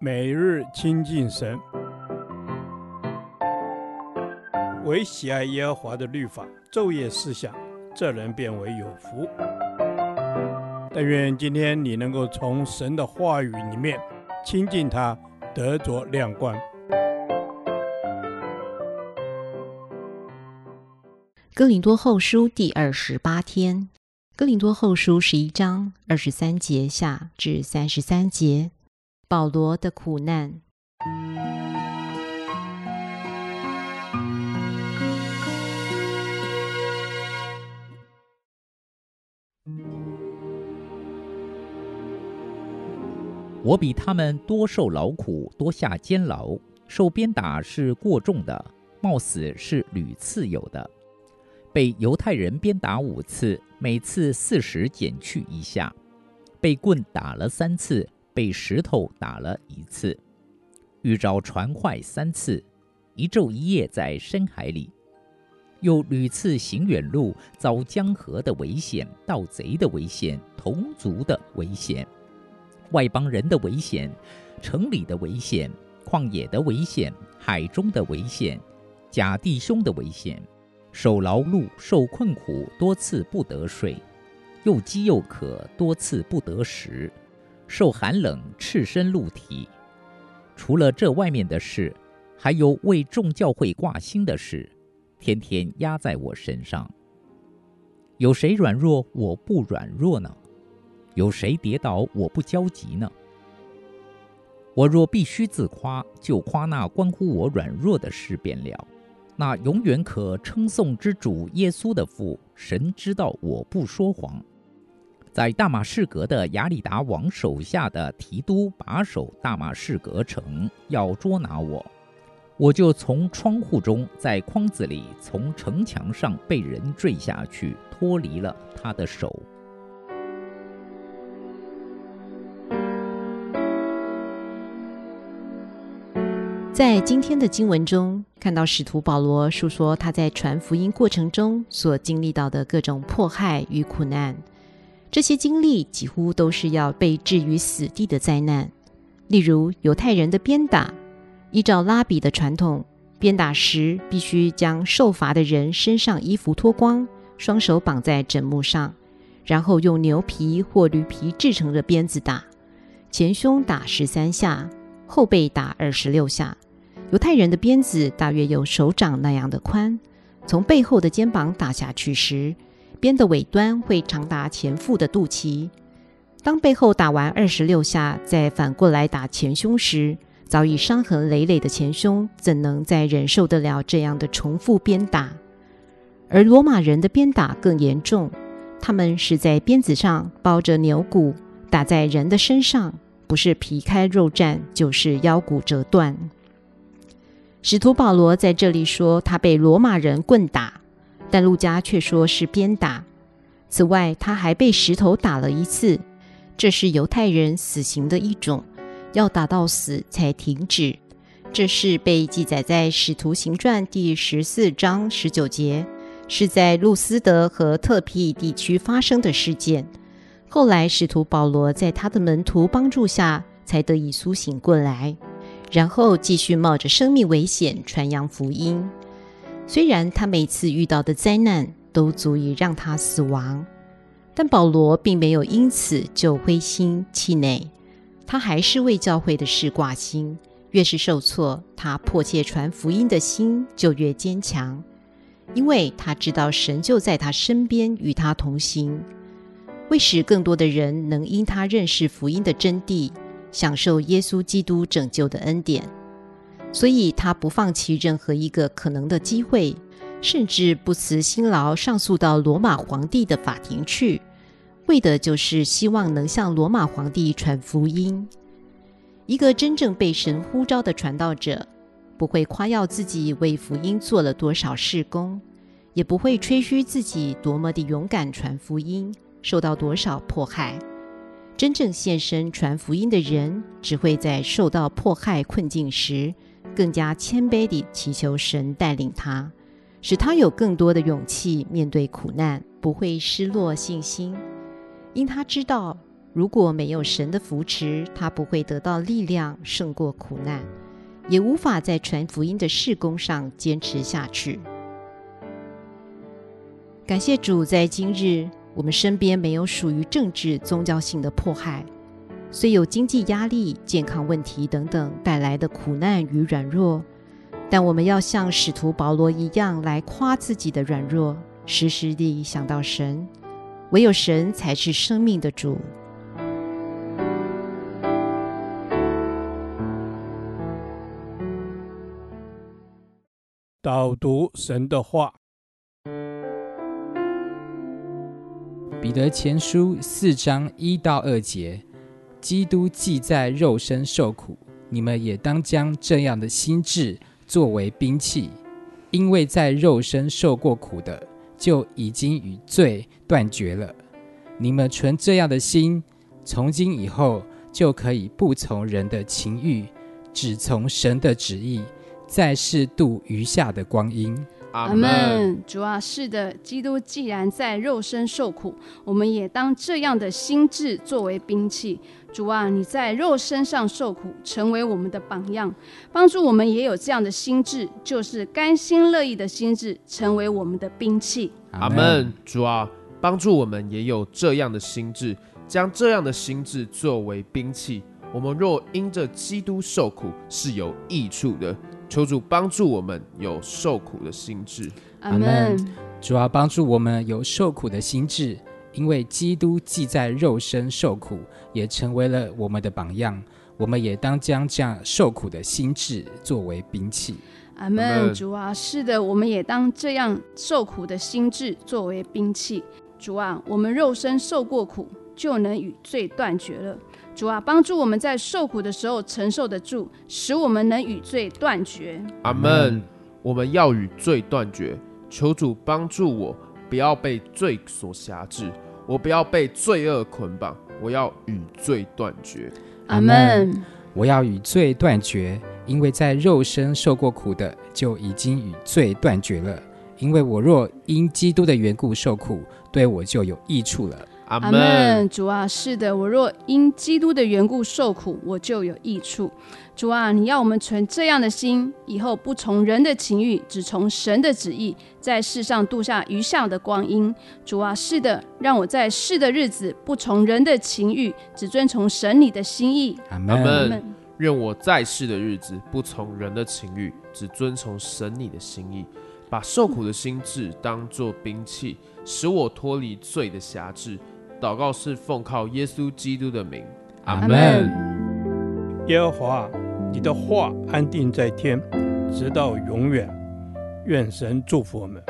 每日亲近神，唯喜爱耶和华的律法，昼夜思想，这人便为有福。但愿今天你能够从神的话语里面亲近他，得着亮光。哥林多后书第二十八天，哥林多后书十一章二十三节下至三十三节。保罗的苦难。我比他们多受劳苦，多下监牢，受鞭打是过重的，冒死是屡次有的。被犹太人鞭打五次，每次四十减去一下；被棍打了三次。被石头打了一次，遇着船坏三次，一昼一夜在深海里，又屡次行远路，遭江河的危险、盗贼的危险、同族的危险、外邦人的危险、城里的危险、旷野的危险、海中的危险、假弟兄的危险，受劳碌、受困苦，多次不得睡，又饥又渴，多次不得食。受寒冷、赤身露体，除了这外面的事，还有为众教会挂心的事，天天压在我身上。有谁软弱，我不软弱呢？有谁跌倒，我不焦急呢？我若必须自夸，就夸那关乎我软弱的事便了。那永远可称颂之主耶稣的父，神知道我不说谎。在大马士革的亚里达王手下的提督把守大马士革城，要捉拿我，我就从窗户中，在筐子里，从城墙上被人坠下去，脱离了他的手。在今天的经文中，看到使徒保罗述说他在传福音过程中所经历到的各种迫害与苦难。这些经历几乎都是要被置于死地的灾难，例如犹太人的鞭打。依照拉比的传统，鞭打时必须将受罚的人身上衣服脱光，双手绑在枕木上，然后用牛皮或驴皮制成的鞭子打，前胸打十三下，后背打二十六下。犹太人的鞭子大约有手掌那样的宽，从背后的肩膀打下去时，鞭的尾端会长达前腹的肚脐。当背后打完二十六下，再反过来打前胸时，早已伤痕累累的前胸怎能再忍受得了这样的重复鞭打？而罗马人的鞭打更严重，他们是在鞭子上包着牛骨，打在人的身上，不是皮开肉绽，就是腰骨折断。使徒保罗在这里说，他被罗马人棍打。但路加却说是鞭打。此外，他还被石头打了一次，这是犹太人死刑的一种，要打到死才停止。这是被记载在《使徒行传》第十四章十九节，是在路斯德和特庇地区发生的事件。后来，使徒保罗在他的门徒帮助下，才得以苏醒过来，然后继续冒着生命危险传扬福音。虽然他每次遇到的灾难都足以让他死亡，但保罗并没有因此就灰心气馁，他还是为教会的事挂心。越是受挫，他迫切传福音的心就越坚强，因为他知道神就在他身边与他同行，为使更多的人能因他认识福音的真谛，享受耶稣基督拯救的恩典。所以他不放弃任何一个可能的机会，甚至不辞辛劳上诉到罗马皇帝的法庭去，为的就是希望能向罗马皇帝传福音。一个真正被神呼召的传道者，不会夸耀自己为福音做了多少事工，也不会吹嘘自己多么的勇敢传福音，受到多少迫害。真正献身传福音的人，只会在受到迫害困境时，更加谦卑地祈求神带领他，使他有更多的勇气面对苦难，不会失落信心，因他知道如果没有神的扶持，他不会得到力量胜过苦难，也无法在传福音的事工上坚持下去。感谢主，在今日我们身边没有属于政治宗教性的迫害，虽有经济压力、健康问题等等带来的苦难与软弱，但我们要像使徒保罗一样来夸自己的软弱，时时地想到神，唯有神才是生命的主。导读神的话，彼得前书四章一到二节：基督既在肉身受苦，你们也当将这样的心志作为兵器，因为在肉身受过苦的，就已经与罪断绝了。你们存这样的心，从今以后就可以不从人的情欲，只从神的旨意。在世度余下的光阴，阿门。主啊，是的，基督既然在肉身受苦，我们也当这样的心智作为兵器。主啊，你在肉身上受苦，成为我们的榜样，帮助我们也有这样的心智，就是甘心乐意的心智，成为我们的兵器。阿门。主啊，帮助我们也有这样的心智，将这样的心智作为兵器。我们若因着基督受苦，是有益处的。求主帮助我们有受苦的心智，阿门。主要帮助我们有受苦的心智，因为基督既在肉身受苦，也成为了我们的榜样。我们也当将这样受苦的心智作为兵器，阿门。主啊，是的，我们也当这样受苦的心智作为兵器。主啊，我们肉身受过苦，就能与罪断绝了。主啊，帮助我们在受苦的时候承受得住，使我们能与罪断绝。阿门。我们要与罪断绝，求主帮助我，不要被罪所辖制，我不要被罪恶捆绑，我要与罪断绝。阿门。我要与罪断绝，因为在肉身受过苦的，就已经与罪断绝了。因为我若因基督的缘故受苦，对我就有益处了。阿门，主啊，是的，我若因基督的缘故受苦，我就有益处。主啊，你要我们存这样的心，以后不从人的情欲，只从神的旨意，在世上度下余下的光阴。主啊，是的，让我在世的日子不从人的情欲，只遵从神你的心意。阿门。愿我在世的日子不从人的情欲，只遵从神你的心意，把受苦的心智当作兵器，使我脱离罪的辖制。祷告是奉靠耶稣基督的名，阿门。耶和华，你的话安定在天，直到永远。愿神祝福我们。